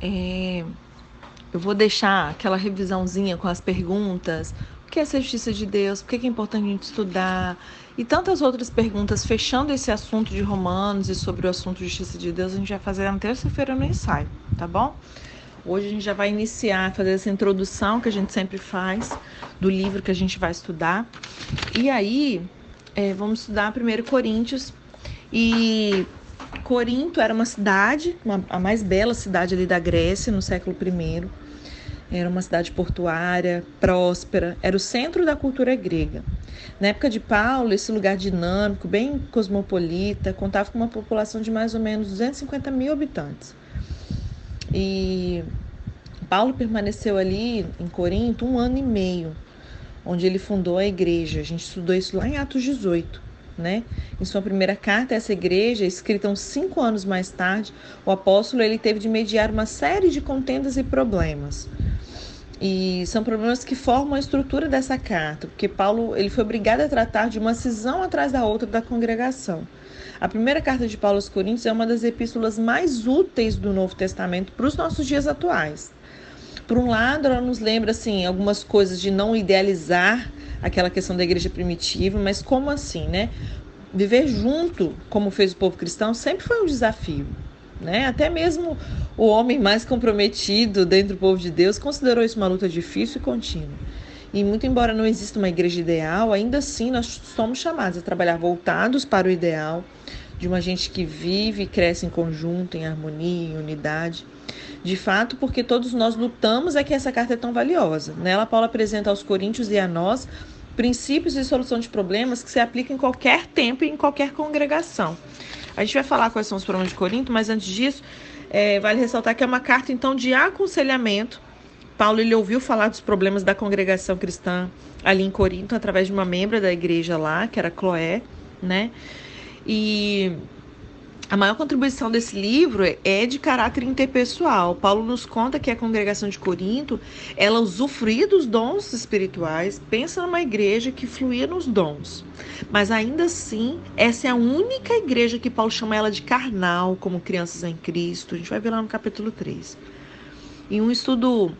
é, eu vou deixar aquela revisãozinha com as perguntas. O que é a justiça de Deus? Por que é importante a gente estudar? E tantas outras perguntas, fechando esse assunto de Romanos e sobre o assunto justiça de Deus, a gente vai fazer na terça-feira no ensaio, tá bom? Hoje a gente já vai iniciar, fazer essa introdução que a gente sempre faz do livro que a gente vai estudar. E aí, é, vamos estudar 1 Coríntios. E Corinto era uma cidade, uma, a mais bela cidade ali da Grécia no século I. Era uma cidade portuária, próspera, era o centro da cultura grega. Na época de Paulo, esse lugar dinâmico, bem cosmopolita, contava com uma população de mais ou menos 250 mil habitantes. E Paulo permaneceu ali em Corinto um ano e meio, onde ele fundou a igreja. A gente estudou isso lá em Atos 18 né? Em sua primeira carta a essa igreja, escrita uns cinco anos mais tarde, o apóstolo ele teve de mediar uma série de contendas e problemas. E são problemas que formam a estrutura dessa carta, porque Paulo ele foi obrigado a tratar de uma cisão atrás da outra da congregação. A primeira carta de Paulo aos Coríntios é uma das epístolas mais úteis do Novo Testamento para os nossos dias atuais. Por um lado, ela nos lembra assim algumas coisas de não idealizar aquela questão da igreja primitiva, mas como assim, né? Viver junto, como fez o povo cristão, sempre foi um desafio. Né? Até mesmo o homem mais comprometido dentro do povo de Deus considerou isso uma luta difícil e contínua. E muito embora não exista uma igreja ideal, ainda assim nós somos chamados a trabalhar voltados para o ideal de uma gente que vive e cresce em conjunto, em harmonia, em unidade. De fato, porque todos nós lutamos é que essa carta é tão valiosa. Nela, Paulo apresenta aos coríntios e a nós princípios de solução de problemas que se aplicam em qualquer tempo e em qualquer congregação. A gente vai falar quais são os problemas de Corinto, mas antes disso, é, vale ressaltar que é uma carta, então, de aconselhamento. Paulo ele ouviu falar dos problemas da congregação cristã ali em Corinto, através de uma membra da igreja lá, que era Cloé, né? E a maior contribuição desse livro é de caráter interpessoal. Paulo nos conta que a congregação de Corinto, ela usufruía dos dons espirituais, pensa numa igreja que fluía nos dons. Mas ainda assim, essa é a única igreja que Paulo chama ela de carnal, como crianças em Cristo. A gente vai ver lá no capítulo 3. Em um estudo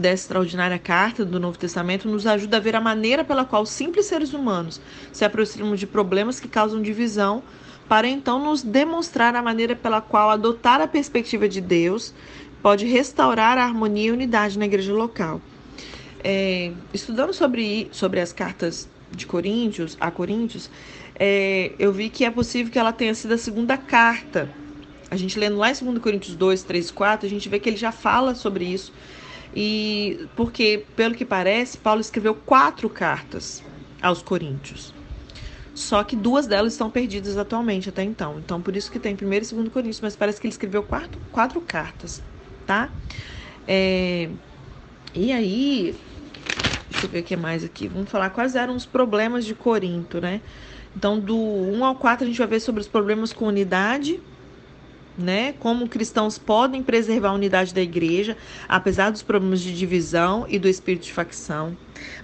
dessa extraordinária carta do Novo Testamento nos ajuda a ver a maneira pela qual simples seres humanos se aproximam de problemas que causam divisão para então nos demonstrar a maneira pela qual adotar a perspectiva de Deus pode restaurar a harmonia e unidade na igreja local. É, estudando sobre, sobre as cartas de Coríntios, a Coríntios, é, eu vi que é possível que ela tenha sido a segunda carta. A gente lendo lá em 2 Coríntios 2, 3 e 4, a gente vê que ele já fala sobre isso. E porque, pelo que parece, Paulo escreveu quatro cartas aos Coríntios. Só que duas delas estão perdidas atualmente até então. Então, por isso que tem primeiro e segundo Coríntios, mas parece que ele escreveu quatro, quatro cartas, tá? É, e aí, deixa eu ver o que mais aqui. Vamos falar quais eram os problemas de Corinto, né? Então, do 1 ao 4, a gente vai ver sobre os problemas com unidade, né? Como cristãos podem preservar a unidade da igreja, apesar dos problemas de divisão e do espírito de facção.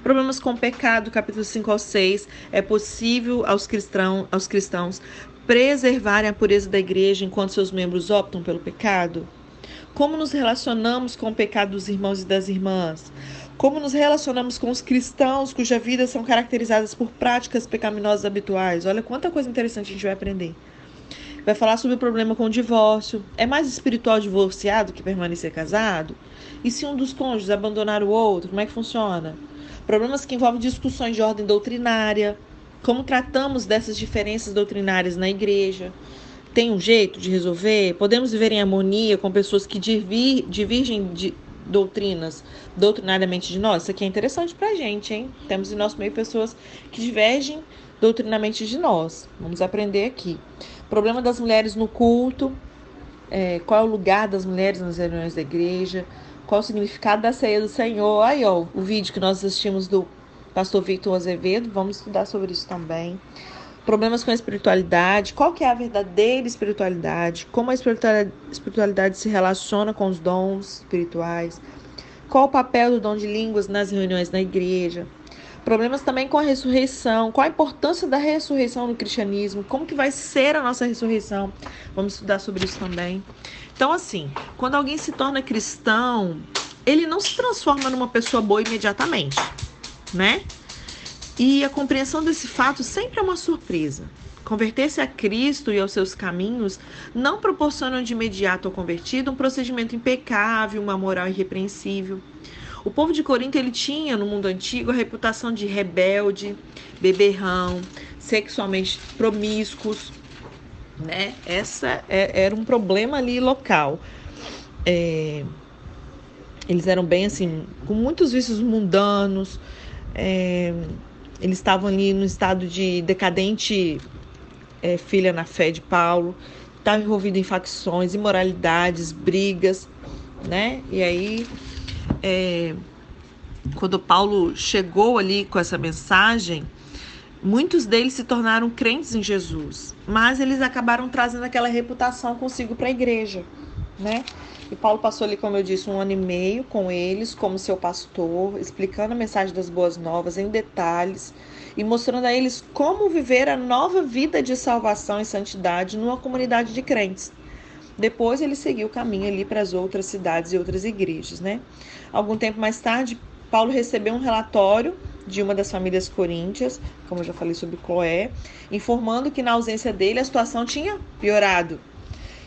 Problemas com pecado, capítulo 5 ao 6. É possível aos, cristão, aos cristãos preservarem a pureza da igreja enquanto seus membros optam pelo pecado? Como nos relacionamos com o pecado dos irmãos e das irmãs? Como nos relacionamos com os cristãos cuja vida são caracterizadas por práticas pecaminosas habituais? Olha quanta coisa interessante a gente vai aprender. Vai falar sobre o problema com o divórcio. É mais espiritual divorciado que permanecer casado? E se um dos cônjuges abandonar o outro, como é que funciona? Problemas que envolvem discussões de ordem doutrinária. Como tratamos dessas diferenças doutrinárias na igreja? Tem um jeito de resolver? Podemos viver em harmonia com pessoas que divergem de doutrinas doutrinariamente de nós? Isso aqui é interessante pra gente, hein? Temos em nosso meio pessoas que divergem doutrinamente de nós. Vamos aprender aqui. Problema das mulheres no culto, é, qual é o lugar das mulheres nas reuniões da igreja, qual o significado da ceia do Senhor. Aí, ó, o vídeo que nós assistimos do pastor Victor Azevedo, vamos estudar sobre isso também. Problemas com a espiritualidade, qual que é a verdadeira espiritualidade, como a espiritualidade se relaciona com os dons espirituais, qual o papel do dom de línguas nas reuniões na igreja, Problemas também com a ressurreição, qual a importância da ressurreição no cristianismo, como que vai ser a nossa ressurreição. Vamos estudar sobre isso também. Então, assim, quando alguém se torna cristão, ele não se transforma numa pessoa boa imediatamente, né? E a compreensão desse fato sempre é uma surpresa. Converter-se a Cristo e aos seus caminhos não proporcionam de imediato ao convertido um procedimento impecável, uma moral irrepreensível. O povo de Corinto ele tinha no mundo antigo a reputação de rebelde, beberrão, sexualmente promíscuos, né? Essa é, era um problema ali local. É, eles eram bem assim, com muitos vícios mundanos. É, eles estavam ali no estado de decadente é, filha na fé de Paulo. Estava envolvido em facções, imoralidades, brigas, né? E aí é, quando Paulo chegou ali com essa mensagem, muitos deles se tornaram crentes em Jesus, mas eles acabaram trazendo aquela reputação consigo para a igreja, né? E Paulo passou ali, como eu disse, um ano e meio com eles, como seu pastor, explicando a mensagem das boas novas em detalhes e mostrando a eles como viver a nova vida de salvação e santidade numa comunidade de crentes. Depois ele seguiu o caminho ali para as outras cidades e outras igrejas, né? Algum tempo mais tarde, Paulo recebeu um relatório de uma das famílias coríntias, como eu já falei sobre Cloé, informando que na ausência dele a situação tinha piorado.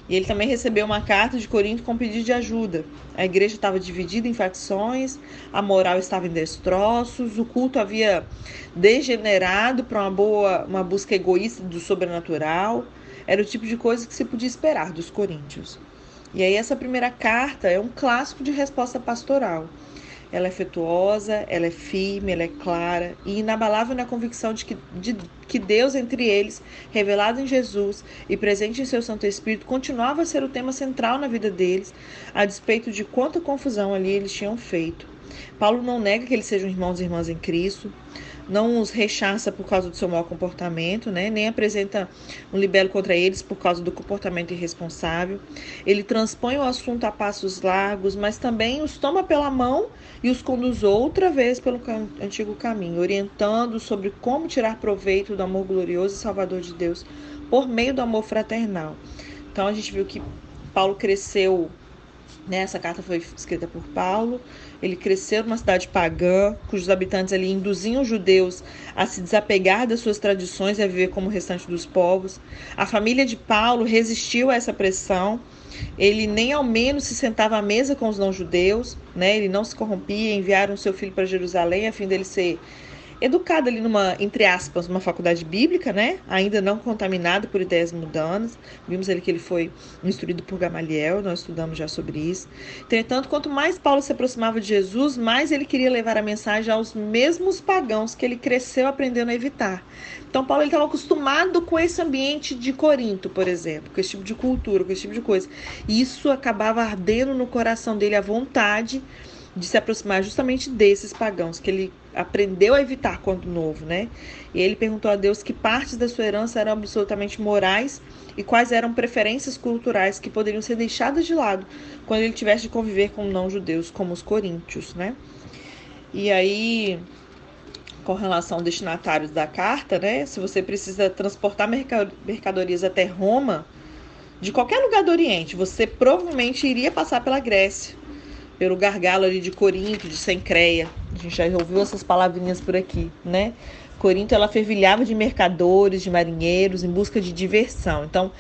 E ele também recebeu uma carta de Corinto com pedido de ajuda. A igreja estava dividida em facções, a moral estava em destroços, o culto havia degenerado para uma boa, uma busca egoísta do sobrenatural. Era o tipo de coisa que se podia esperar dos coríntios. E aí essa primeira carta é um clássico de resposta pastoral. Ela é afetuosa, ela é firme, ela é clara e inabalável na convicção de que, de que Deus entre eles, revelado em Jesus e presente em seu Santo Espírito, continuava a ser o tema central na vida deles, a despeito de quanta confusão ali eles tinham feito. Paulo não nega que eles sejam irmãos e irmãs em Cristo, não os rechaça por causa do seu mau comportamento, né? nem apresenta um libelo contra eles por causa do comportamento irresponsável. Ele transpõe o assunto a passos largos, mas também os toma pela mão e os conduz outra vez pelo antigo caminho, orientando sobre como tirar proveito do amor glorioso e salvador de Deus por meio do amor fraternal. Então a gente viu que Paulo cresceu? Essa carta foi escrita por Paulo, ele cresceu numa cidade pagã, cujos habitantes ali induziam os judeus a se desapegar das suas tradições e a viver como o restante dos povos. A família de Paulo resistiu a essa pressão. Ele nem ao menos se sentava à mesa com os não-judeus, né? Ele não se corrompia. Enviaram seu filho para Jerusalém a fim dele ser educado ali numa, entre aspas, uma faculdade bíblica, né? Ainda não contaminado por ideias mundanas. Vimos ali que ele foi instruído por Gamaliel, nós estudamos já sobre isso. Entretanto, quanto mais Paulo se aproximava de Jesus, mais ele queria levar a mensagem aos mesmos pagãos que ele cresceu aprendendo a evitar. Então, Paulo estava acostumado com esse ambiente de Corinto, por exemplo, com esse tipo de cultura, com esse tipo de coisa. E isso acabava ardendo no coração dele a vontade de se aproximar justamente desses pagãos que ele aprendeu a evitar quando novo, né? E ele perguntou a Deus que partes da sua herança eram absolutamente morais e quais eram preferências culturais que poderiam ser deixadas de lado quando ele tivesse de conviver com não-judeus, como os coríntios, né? E aí, com relação ao destinatários da carta, né? Se você precisa transportar mercadorias até Roma, de qualquer lugar do Oriente, você provavelmente iria passar pela Grécia pelo gargalo ali de Corinto, de Sencreia. A gente já ouviu essas palavrinhas por aqui, né? Corinto ela fervilhava de mercadores, de marinheiros em busca de diversão. Então,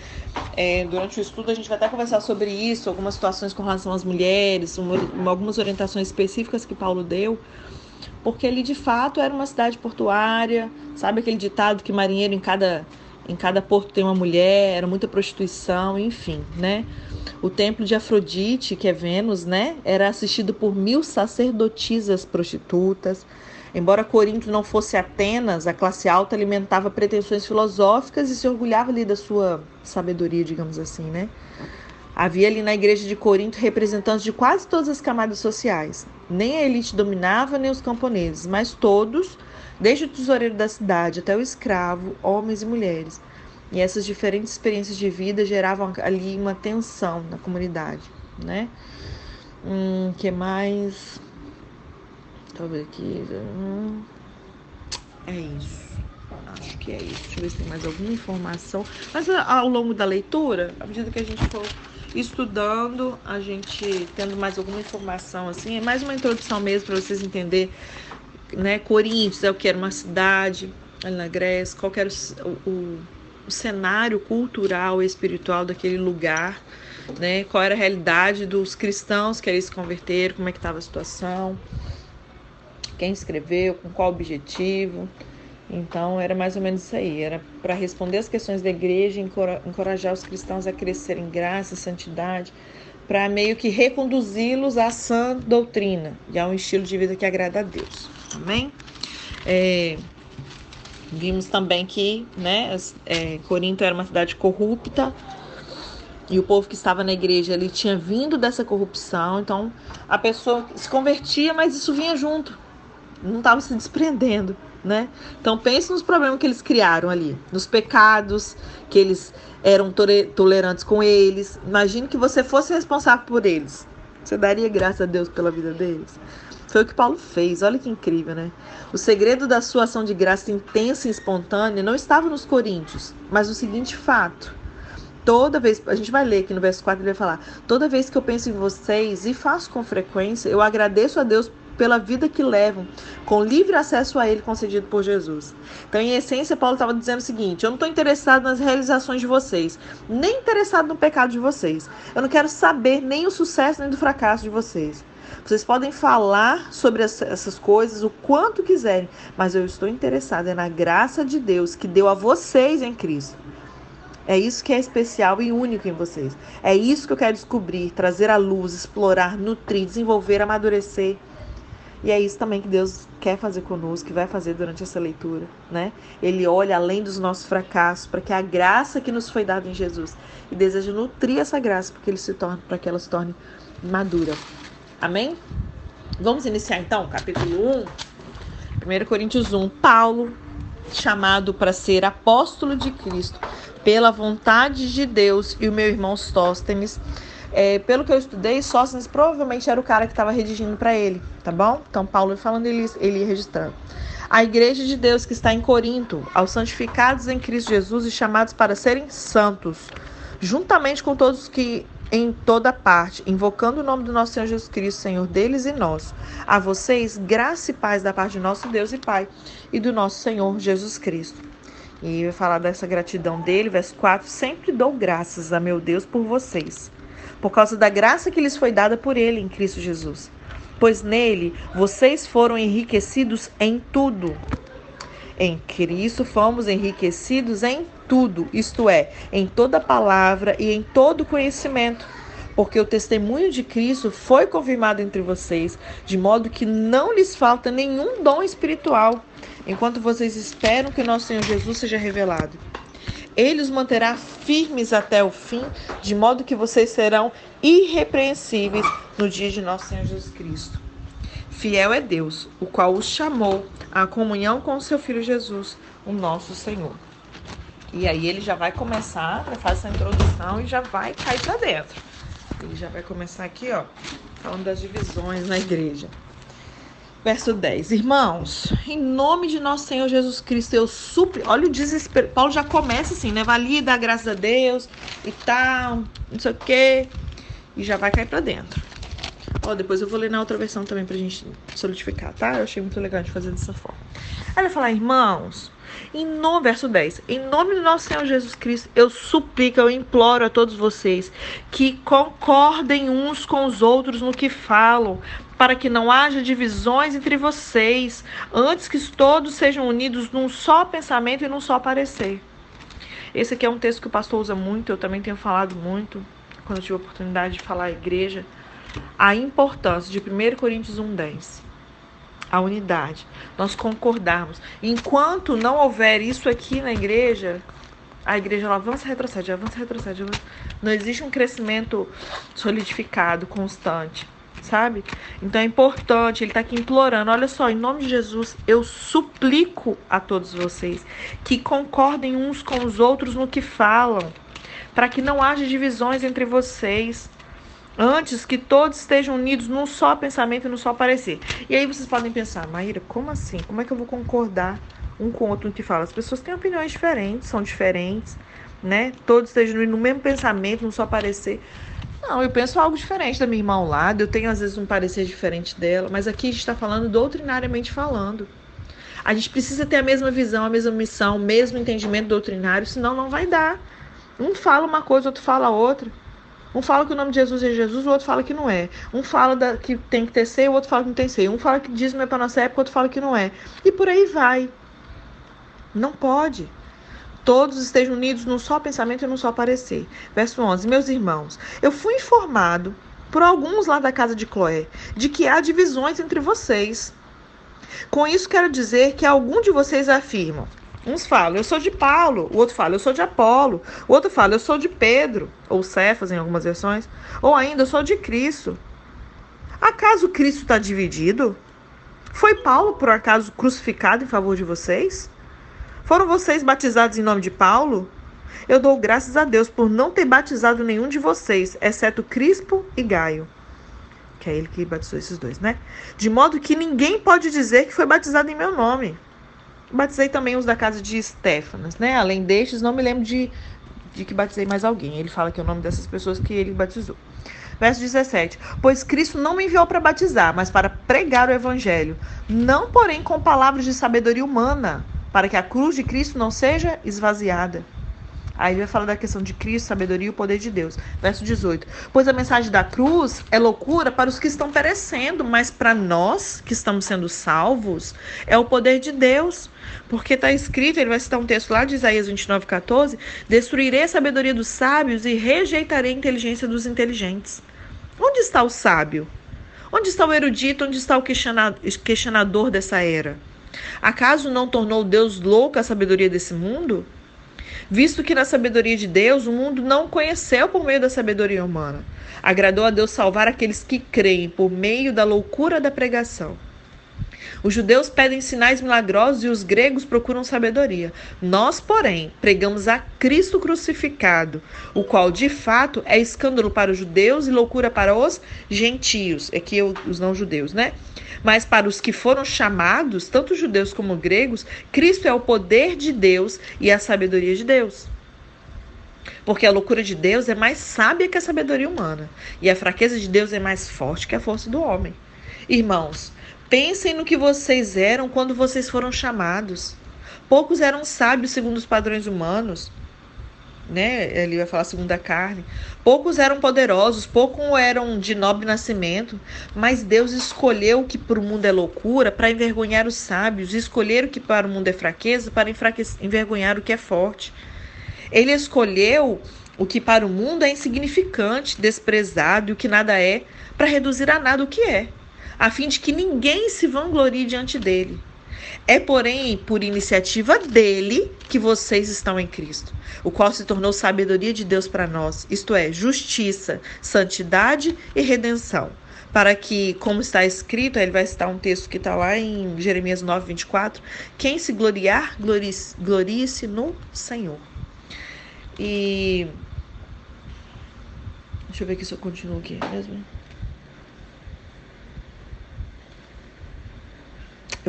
é, durante o estudo a gente vai até conversar sobre isso, algumas situações com relação às mulheres, uma, algumas orientações específicas que Paulo deu, porque ali de fato era uma cidade portuária, sabe aquele ditado que marinheiro em cada em cada porto tem uma mulher, era muita prostituição, enfim, né? O templo de Afrodite, que é Vênus, né, era assistido por mil sacerdotisas prostitutas. Embora Corinto não fosse Atenas, a classe alta alimentava pretensões filosóficas e se orgulhava ali da sua sabedoria, digamos assim, né? Havia ali na igreja de Corinto representantes de quase todas as camadas sociais. Nem a elite dominava, nem os camponeses, mas todos, desde o tesoureiro da cidade até o escravo, homens e mulheres, e essas diferentes experiências de vida geravam ali uma tensão na comunidade, né? Hum, que mais? Deixa eu ver aqui. Hum. É isso. Acho que é isso. Deixa eu ver se tem mais alguma informação. Mas ao longo da leitura, à medida que a gente for estudando, a gente tendo mais alguma informação assim, é mais uma introdução mesmo para vocês entenderem, né? Coríntios é o que era uma cidade ali na Grécia, qual era o, o, o cenário cultural e espiritual daquele lugar, né? Qual era a realidade dos cristãos que ali se converteram, como é que estava a situação, quem escreveu, com qual objetivo. Então era mais ou menos isso aí, era para responder as questões da igreja, encorajar os cristãos a crescer em graça, santidade, para meio que reconduzi-los à sã doutrina e a um estilo de vida que agrada a Deus. Amém? É, vimos também que né, é, Corinto era uma cidade corrupta e o povo que estava na igreja ele tinha vindo dessa corrupção, então a pessoa se convertia, mas isso vinha junto, não estava se desprendendo né? Então pense nos problemas que eles criaram ali, nos pecados que eles eram tolerantes com eles. Imagine que você fosse responsável por eles. Você daria graças a Deus pela vida deles? Foi o que Paulo fez. Olha que incrível, né? O segredo da sua ação de graça intensa e espontânea não estava nos coríntios, mas no seguinte fato. Toda vez, a gente vai ler aqui no verso 4, ele vai falar: Toda vez que eu penso em vocês e faço com frequência, eu agradeço a Deus pela vida que levam, com livre acesso a Ele concedido por Jesus. Então, em essência, Paulo estava dizendo o seguinte: eu não estou interessado nas realizações de vocês, nem interessado no pecado de vocês. Eu não quero saber nem o sucesso nem do fracasso de vocês. Vocês podem falar sobre essas coisas o quanto quiserem, mas eu estou interessada na graça de Deus que deu a vocês em Cristo. É isso que é especial e único em vocês. É isso que eu quero descobrir, trazer à luz, explorar, nutrir, desenvolver, amadurecer. E é isso também que Deus quer fazer conosco, que vai fazer durante essa leitura, né? Ele olha além dos nossos fracassos para que a graça que nos foi dada em Jesus e deseja nutrir essa graça para que ele se torne, para que ela se torne madura. Amém? Vamos iniciar então, capítulo 1. 1 Coríntios 1. Paulo, chamado para ser apóstolo de Cristo, pela vontade de Deus, e o meu irmão Sóstenes é, pelo que eu estudei, Sóstenes provavelmente era o cara que estava redigindo para ele, tá bom? Então, Paulo falando, ele, ele registrando. A igreja de Deus que está em Corinto, aos santificados em Cristo Jesus e chamados para serem santos, juntamente com todos que em toda parte, invocando o nome do nosso Senhor Jesus Cristo, Senhor deles e nós. A vocês, graça e paz da parte de nosso Deus e Pai e do nosso Senhor Jesus Cristo. E vai falar dessa gratidão dele, verso 4: Sempre dou graças a meu Deus por vocês por causa da graça que lhes foi dada por ele em Cristo Jesus. Pois nele vocês foram enriquecidos em tudo. Em Cristo fomos enriquecidos em tudo, isto é, em toda palavra e em todo conhecimento, porque o testemunho de Cristo foi confirmado entre vocês, de modo que não lhes falta nenhum dom espiritual, enquanto vocês esperam que nosso Senhor Jesus seja revelado. Ele os manterá firmes até o fim, de modo que vocês serão irrepreensíveis no dia de nosso Senhor Jesus Cristo. Fiel é Deus, o qual os chamou à comunhão com o seu Filho Jesus, o nosso Senhor. E aí ele já vai começar, faz essa introdução e já vai cair para dentro. Ele já vai começar aqui, ó, falando das divisões na igreja. Verso 10. Irmãos, em nome de nosso Senhor Jesus Cristo, eu suplico. Olha o desespero. Paulo já começa assim, né? Valida, graças a Deus e tal, não sei o quê. E já vai cair para dentro. Ó, depois eu vou ler na outra versão também pra gente solidificar, tá? Eu achei muito legal de fazer dessa forma. Aí ele fala, irmãos, em nome, verso 10, em nome do nosso Senhor Jesus Cristo, eu suplico, eu imploro a todos vocês que concordem uns com os outros no que falam, para que não haja divisões entre vocês, antes que todos sejam unidos num só pensamento e num só parecer. Esse aqui é um texto que o pastor usa muito, eu também tenho falado muito, quando eu tive a oportunidade de falar à igreja, a importância de 1 Coríntios 1,10. A unidade, nós concordarmos. Enquanto não houver isso aqui na igreja, a igreja ela avança retrocede, avança retrocede. Avança. Não existe um crescimento solidificado, constante sabe? Então é importante, ele está aqui implorando: olha só, em nome de Jesus, eu suplico a todos vocês que concordem uns com os outros no que falam, para que não haja divisões entre vocês. Antes que todos estejam unidos num só pensamento e num só parecer. E aí vocês podem pensar, Maíra, como assim? Como é que eu vou concordar um com o outro no que fala. As pessoas têm opiniões diferentes, são diferentes, né? Todos estejam no mesmo pensamento, no só parecer. Não, eu penso algo diferente da minha irmã ao lado, eu tenho às vezes um parecer diferente dela, mas aqui a gente está falando doutrinariamente falando. A gente precisa ter a mesma visão, a mesma missão, o mesmo entendimento doutrinário, senão não vai dar. Um fala uma coisa, outro fala outra. Um fala que o nome de Jesus é Jesus, o outro fala que não é. Um fala da, que tem que ter ser, o outro fala que não tem ser. Um fala que diz não é para nossa época, o outro fala que não é. E por aí vai. Não pode. Todos estejam unidos num só pensamento e num só parecer. Verso 11. Meus irmãos, eu fui informado por alguns lá da casa de Cloé de que há divisões entre vocês. Com isso quero dizer que algum de vocês afirmam Uns falam, eu sou de Paulo, o outro fala, eu sou de Apolo, o outro fala, eu sou de Pedro, ou Cefas em algumas versões, ou ainda, eu sou de Cristo. Acaso Cristo está dividido? Foi Paulo, por acaso, crucificado em favor de vocês? Foram vocês batizados em nome de Paulo? Eu dou graças a Deus por não ter batizado nenhum de vocês, exceto Crispo e Gaio. Que é ele que batizou esses dois, né? De modo que ninguém pode dizer que foi batizado em meu nome. Batizei também os da casa de Stefanas, né? Além destes, não me lembro de, de que batizei mais alguém. Ele fala que é o nome dessas pessoas que ele batizou. Verso 17: Pois Cristo não me enviou para batizar, mas para pregar o evangelho, não porém com palavras de sabedoria humana, para que a cruz de Cristo não seja esvaziada. Aí vai falar da questão de Cristo, sabedoria e o poder de Deus. Verso 18. Pois a mensagem da cruz é loucura para os que estão perecendo, mas para nós que estamos sendo salvos, é o poder de Deus. Porque está escrito, ele vai citar um texto lá de Isaías 29, 14: Destruirei a sabedoria dos sábios e rejeitarei a inteligência dos inteligentes. Onde está o sábio? Onde está o erudito? Onde está o questionador dessa era? Acaso não tornou Deus louco a sabedoria desse mundo? Visto que na sabedoria de Deus o mundo não conheceu por meio da sabedoria humana. Agradou a Deus salvar aqueles que creem por meio da loucura da pregação. Os judeus pedem sinais milagrosos e os gregos procuram sabedoria. Nós, porém, pregamos a Cristo crucificado, o qual de fato é escândalo para os judeus e loucura para os gentios, aqui os não judeus, né? Mas para os que foram chamados, tanto judeus como gregos, Cristo é o poder de Deus e a sabedoria de Deus. Porque a loucura de Deus é mais sábia que a sabedoria humana, e a fraqueza de Deus é mais forte que a força do homem. Irmãos, pensem no que vocês eram quando vocês foram chamados. Poucos eram sábios segundo os padrões humanos, né? Ele vai falar segundo a carne. Poucos eram poderosos, poucos eram de nobre nascimento, mas Deus escolheu o que para o mundo é loucura para envergonhar os sábios, escolher o que para o mundo é fraqueza para envergonhar o que é forte. Ele escolheu o que para o mundo é insignificante, desprezado e o que nada é, para reduzir a nada o que é, a fim de que ninguém se vanglorie diante dele. É, porém, por iniciativa dele que vocês estão em Cristo, o qual se tornou sabedoria de Deus para nós, isto é, justiça, santidade e redenção. Para que, como está escrito, ele vai citar um texto que está lá em Jeremias 9, 24: quem se gloriar, glorie-se no Senhor. E. Deixa eu ver aqui se eu continuo aqui mesmo.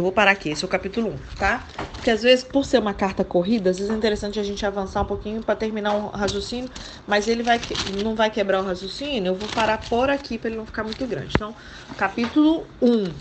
Eu vou parar aqui, esse é o capítulo 1, tá? Porque às vezes, por ser uma carta corrida, às vezes é interessante a gente avançar um pouquinho para terminar um raciocínio, mas ele vai não vai quebrar o raciocínio, eu vou parar por aqui para ele não ficar muito grande. Então, capítulo 1,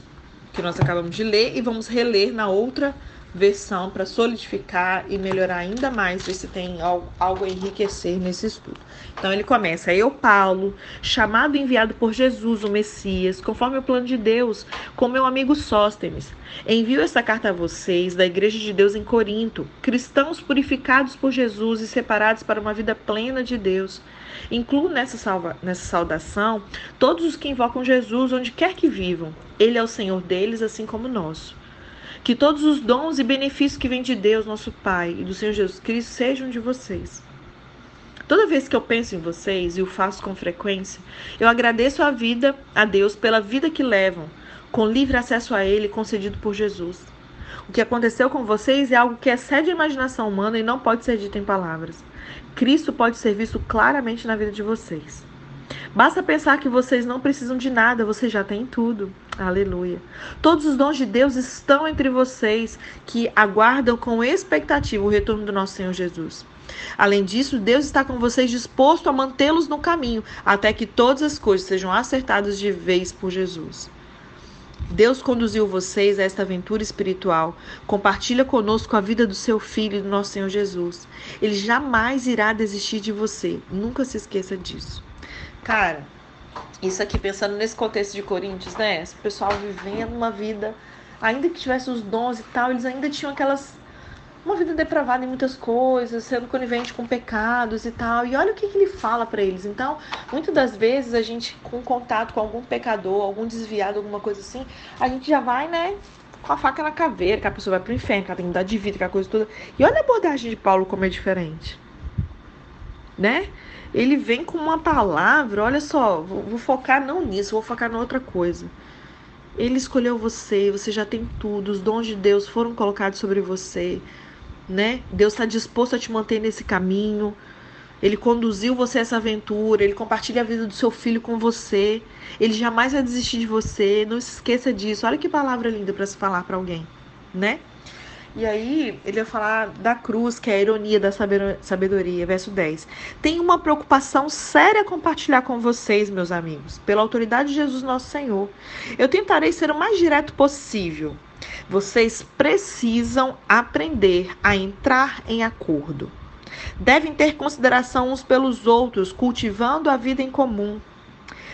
que nós acabamos de ler e vamos reler na outra versão para solidificar e melhorar ainda mais, ver se tem algo, algo a enriquecer nesse estudo. Então ele começa: Eu, Paulo, chamado e enviado por Jesus, o Messias, conforme o plano de Deus, com meu amigo Sóstenes, envio essa carta a vocês, da Igreja de Deus em Corinto, cristãos purificados por Jesus e separados para uma vida plena de Deus. Incluo nessa, salva, nessa saudação todos os que invocam Jesus onde quer que vivam. Ele é o Senhor deles, assim como nós. Que todos os dons e benefícios que vêm de Deus, nosso Pai, e do Senhor Jesus Cristo sejam de vocês. Toda vez que eu penso em vocês e o faço com frequência, eu agradeço a vida, a Deus, pela vida que levam, com livre acesso a Ele concedido por Jesus. O que aconteceu com vocês é algo que excede a imaginação humana e não pode ser dito em palavras. Cristo pode ser visto claramente na vida de vocês. Basta pensar que vocês não precisam de nada, vocês já têm tudo. Aleluia. Todos os dons de Deus estão entre vocês que aguardam com expectativa o retorno do nosso Senhor Jesus. Além disso, Deus está com vocês disposto a mantê-los no caminho, até que todas as coisas sejam acertadas de vez por Jesus. Deus conduziu vocês a esta aventura espiritual. Compartilha conosco a vida do seu filho e do nosso Senhor Jesus. Ele jamais irá desistir de você. Nunca se esqueça disso. Cara, isso aqui pensando nesse contexto de Coríntios, né? Esse pessoal vivendo uma vida, ainda que tivesse os dons e tal, eles ainda tinham aquelas uma vida depravada em muitas coisas, sendo conivente com pecados e tal. E olha o que, que ele fala para eles. Então, muitas das vezes a gente com contato com algum pecador, algum desviado, alguma coisa assim, a gente já vai, né, com a faca na caveira, que a pessoa vai pro inferno, que ela tem que mudar de vida, que a coisa toda. E olha a abordagem de Paulo como é diferente. Né? Ele vem com uma palavra, olha só, vou, vou focar não nisso, vou focar na outra coisa. Ele escolheu você, você já tem tudo, os dons de Deus foram colocados sobre você, né? Deus está disposto a te manter nesse caminho. Ele conduziu você a essa aventura, ele compartilha a vida do seu filho com você. Ele jamais vai desistir de você. Não se esqueça disso. Olha que palavra linda para se falar para alguém, né? E aí, ele vai falar da cruz, que é a ironia da sabedoria, verso 10. Tenho uma preocupação séria a compartilhar com vocês, meus amigos, pela autoridade de Jesus nosso Senhor. Eu tentarei ser o mais direto possível. Vocês precisam aprender a entrar em acordo. Devem ter consideração uns pelos outros, cultivando a vida em comum.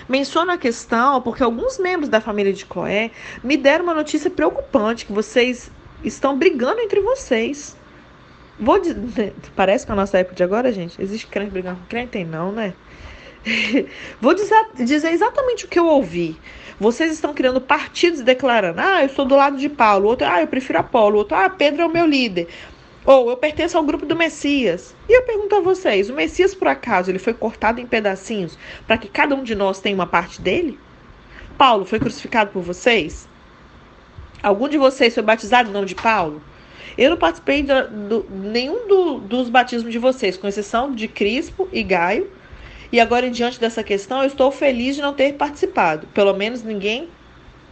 Menciono a questão porque alguns membros da família de Cloé me deram uma notícia preocupante que vocês estão brigando entre vocês. Vou dizer, parece com a nossa época de agora, gente. Existe crente brigando com crente? Não, né? Vou dizer, dizer exatamente o que eu ouvi. Vocês estão criando partidos declarando: ah, eu sou do lado de Paulo, outro, ah, eu prefiro Apolo, outro, ah, Pedro é o meu líder. Ou eu pertenço ao grupo do Messias. E eu pergunto a vocês: o Messias, por acaso, ele foi cortado em pedacinhos para que cada um de nós tenha uma parte dele? Paulo foi crucificado por vocês? Algum de vocês foi batizado em nome de Paulo? Eu não participei de do, nenhum do, dos batismos de vocês, com exceção de Crispo e Gaio. E agora, diante dessa questão, eu estou feliz de não ter participado. Pelo menos ninguém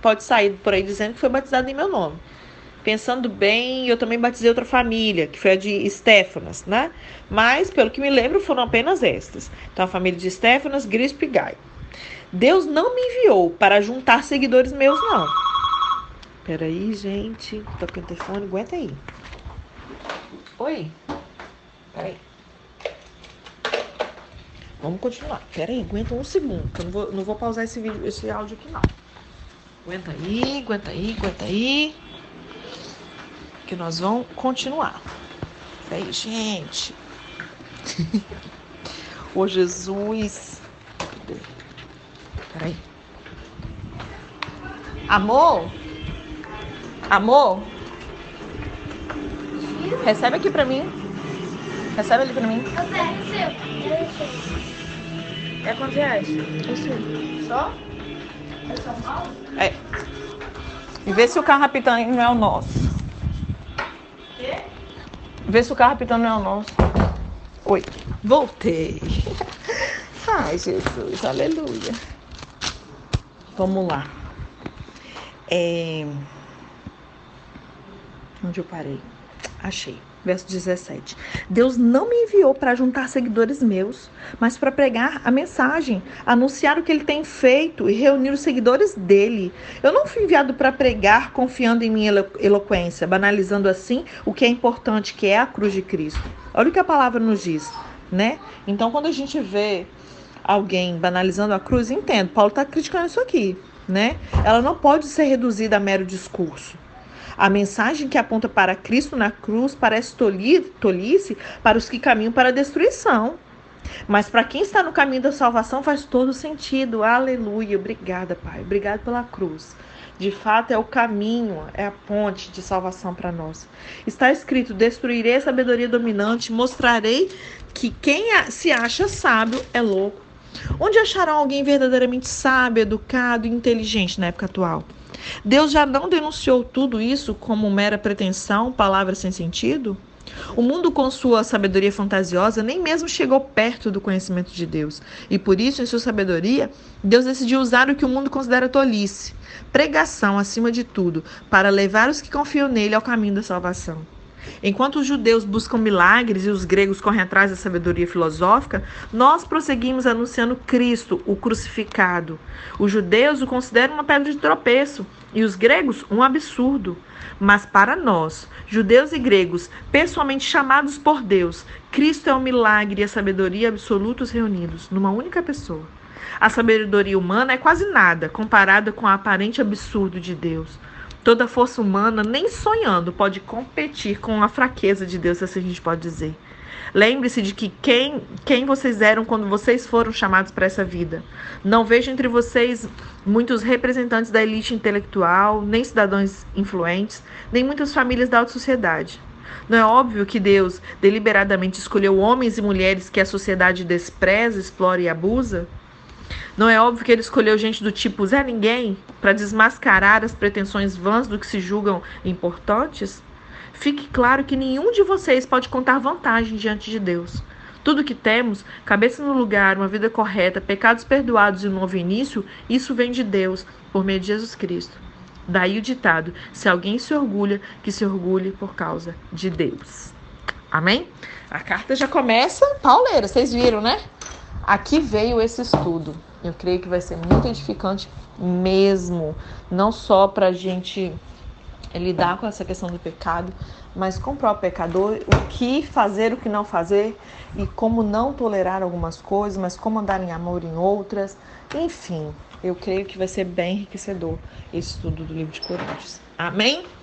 pode sair por aí dizendo que foi batizado em meu nome. Pensando bem, eu também batizei outra família, que foi a de Stefanas, né? Mas, pelo que me lembro, foram apenas estas. Então, a família de Stefanas, Grispo e Gaio. Deus não me enviou para juntar seguidores meus, não. Peraí, gente. Toca o telefone, aguenta aí. Oi. Peraí. Vamos continuar. Peraí, aguenta um segundo. Que eu não vou, não vou pausar esse vídeo, esse áudio aqui, não. Aguenta aí, aguenta aí, aguenta aí. Que nós vamos continuar. Peraí, gente. Ô Jesus. Peraí. Amor? Amor, recebe aqui pra mim. Recebe ali pra mim. É quantos reais? Isso. Só? É São Paulo? É. E vê se o carro rapitando não é o nosso. Quê? Vê se o carro rapitando não é o nosso. Oi. Voltei. Ai, Jesus. Aleluia. Vamos lá. É... Onde eu parei? Achei. Verso 17. Deus não me enviou para juntar seguidores meus, mas para pregar a mensagem, anunciar o que ele tem feito e reunir os seguidores dele. Eu não fui enviado para pregar confiando em minha eloquência, banalizando assim o que é importante, que é a cruz de Cristo. Olha o que a palavra nos diz, né? Então, quando a gente vê alguém banalizando a cruz, entendo. Paulo está criticando isso aqui, né? Ela não pode ser reduzida a mero discurso. A mensagem que aponta para Cristo na cruz parece tolice para os que caminham para a destruição. Mas para quem está no caminho da salvação faz todo sentido. Aleluia. Obrigada, Pai. Obrigado pela cruz. De fato, é o caminho, é a ponte de salvação para nós. Está escrito: Destruirei a sabedoria dominante, mostrarei que quem se acha sábio é louco. Onde acharão alguém verdadeiramente sábio, educado e inteligente na época atual? Deus já não denunciou tudo isso como mera pretensão, palavra sem sentido? O mundo, com sua sabedoria fantasiosa, nem mesmo chegou perto do conhecimento de Deus. E por isso, em sua sabedoria, Deus decidiu usar o que o mundo considera tolice, pregação acima de tudo, para levar os que confiam nele ao caminho da salvação. Enquanto os judeus buscam milagres e os gregos correm atrás da sabedoria filosófica, nós prosseguimos anunciando Cristo, o crucificado. Os judeus o consideram uma pedra de tropeço e os gregos um absurdo. Mas para nós, judeus e gregos, pessoalmente chamados por Deus, Cristo é o milagre e a sabedoria absolutos reunidos numa única pessoa. A sabedoria humana é quase nada comparada com o aparente absurdo de Deus. Toda força humana, nem sonhando, pode competir com a fraqueza de Deus, assim a gente pode dizer. Lembre-se de que quem, quem vocês eram quando vocês foram chamados para essa vida. Não vejo entre vocês muitos representantes da elite intelectual, nem cidadãos influentes, nem muitas famílias da alta sociedade. Não é óbvio que Deus deliberadamente escolheu homens e mulheres que a sociedade despreza, explora e abusa? Não é óbvio que ele escolheu gente do tipo Zé Ninguém para desmascarar as pretensões vãs do que se julgam importantes? Fique claro que nenhum de vocês pode contar vantagem diante de Deus. Tudo que temos, cabeça no lugar, uma vida correta, pecados perdoados e um novo início, isso vem de Deus, por meio de Jesus Cristo. Daí o ditado: se alguém se orgulha, que se orgulhe por causa de Deus. Amém? A carta já começa pauleira, vocês viram, né? Aqui veio esse estudo. Eu creio que vai ser muito edificante mesmo, não só para a gente lidar com essa questão do pecado, mas com o próprio pecador, o que fazer, o que não fazer, e como não tolerar algumas coisas, mas como andar em amor em outras. Enfim, eu creio que vai ser bem enriquecedor esse estudo do livro de Coríntios. Amém?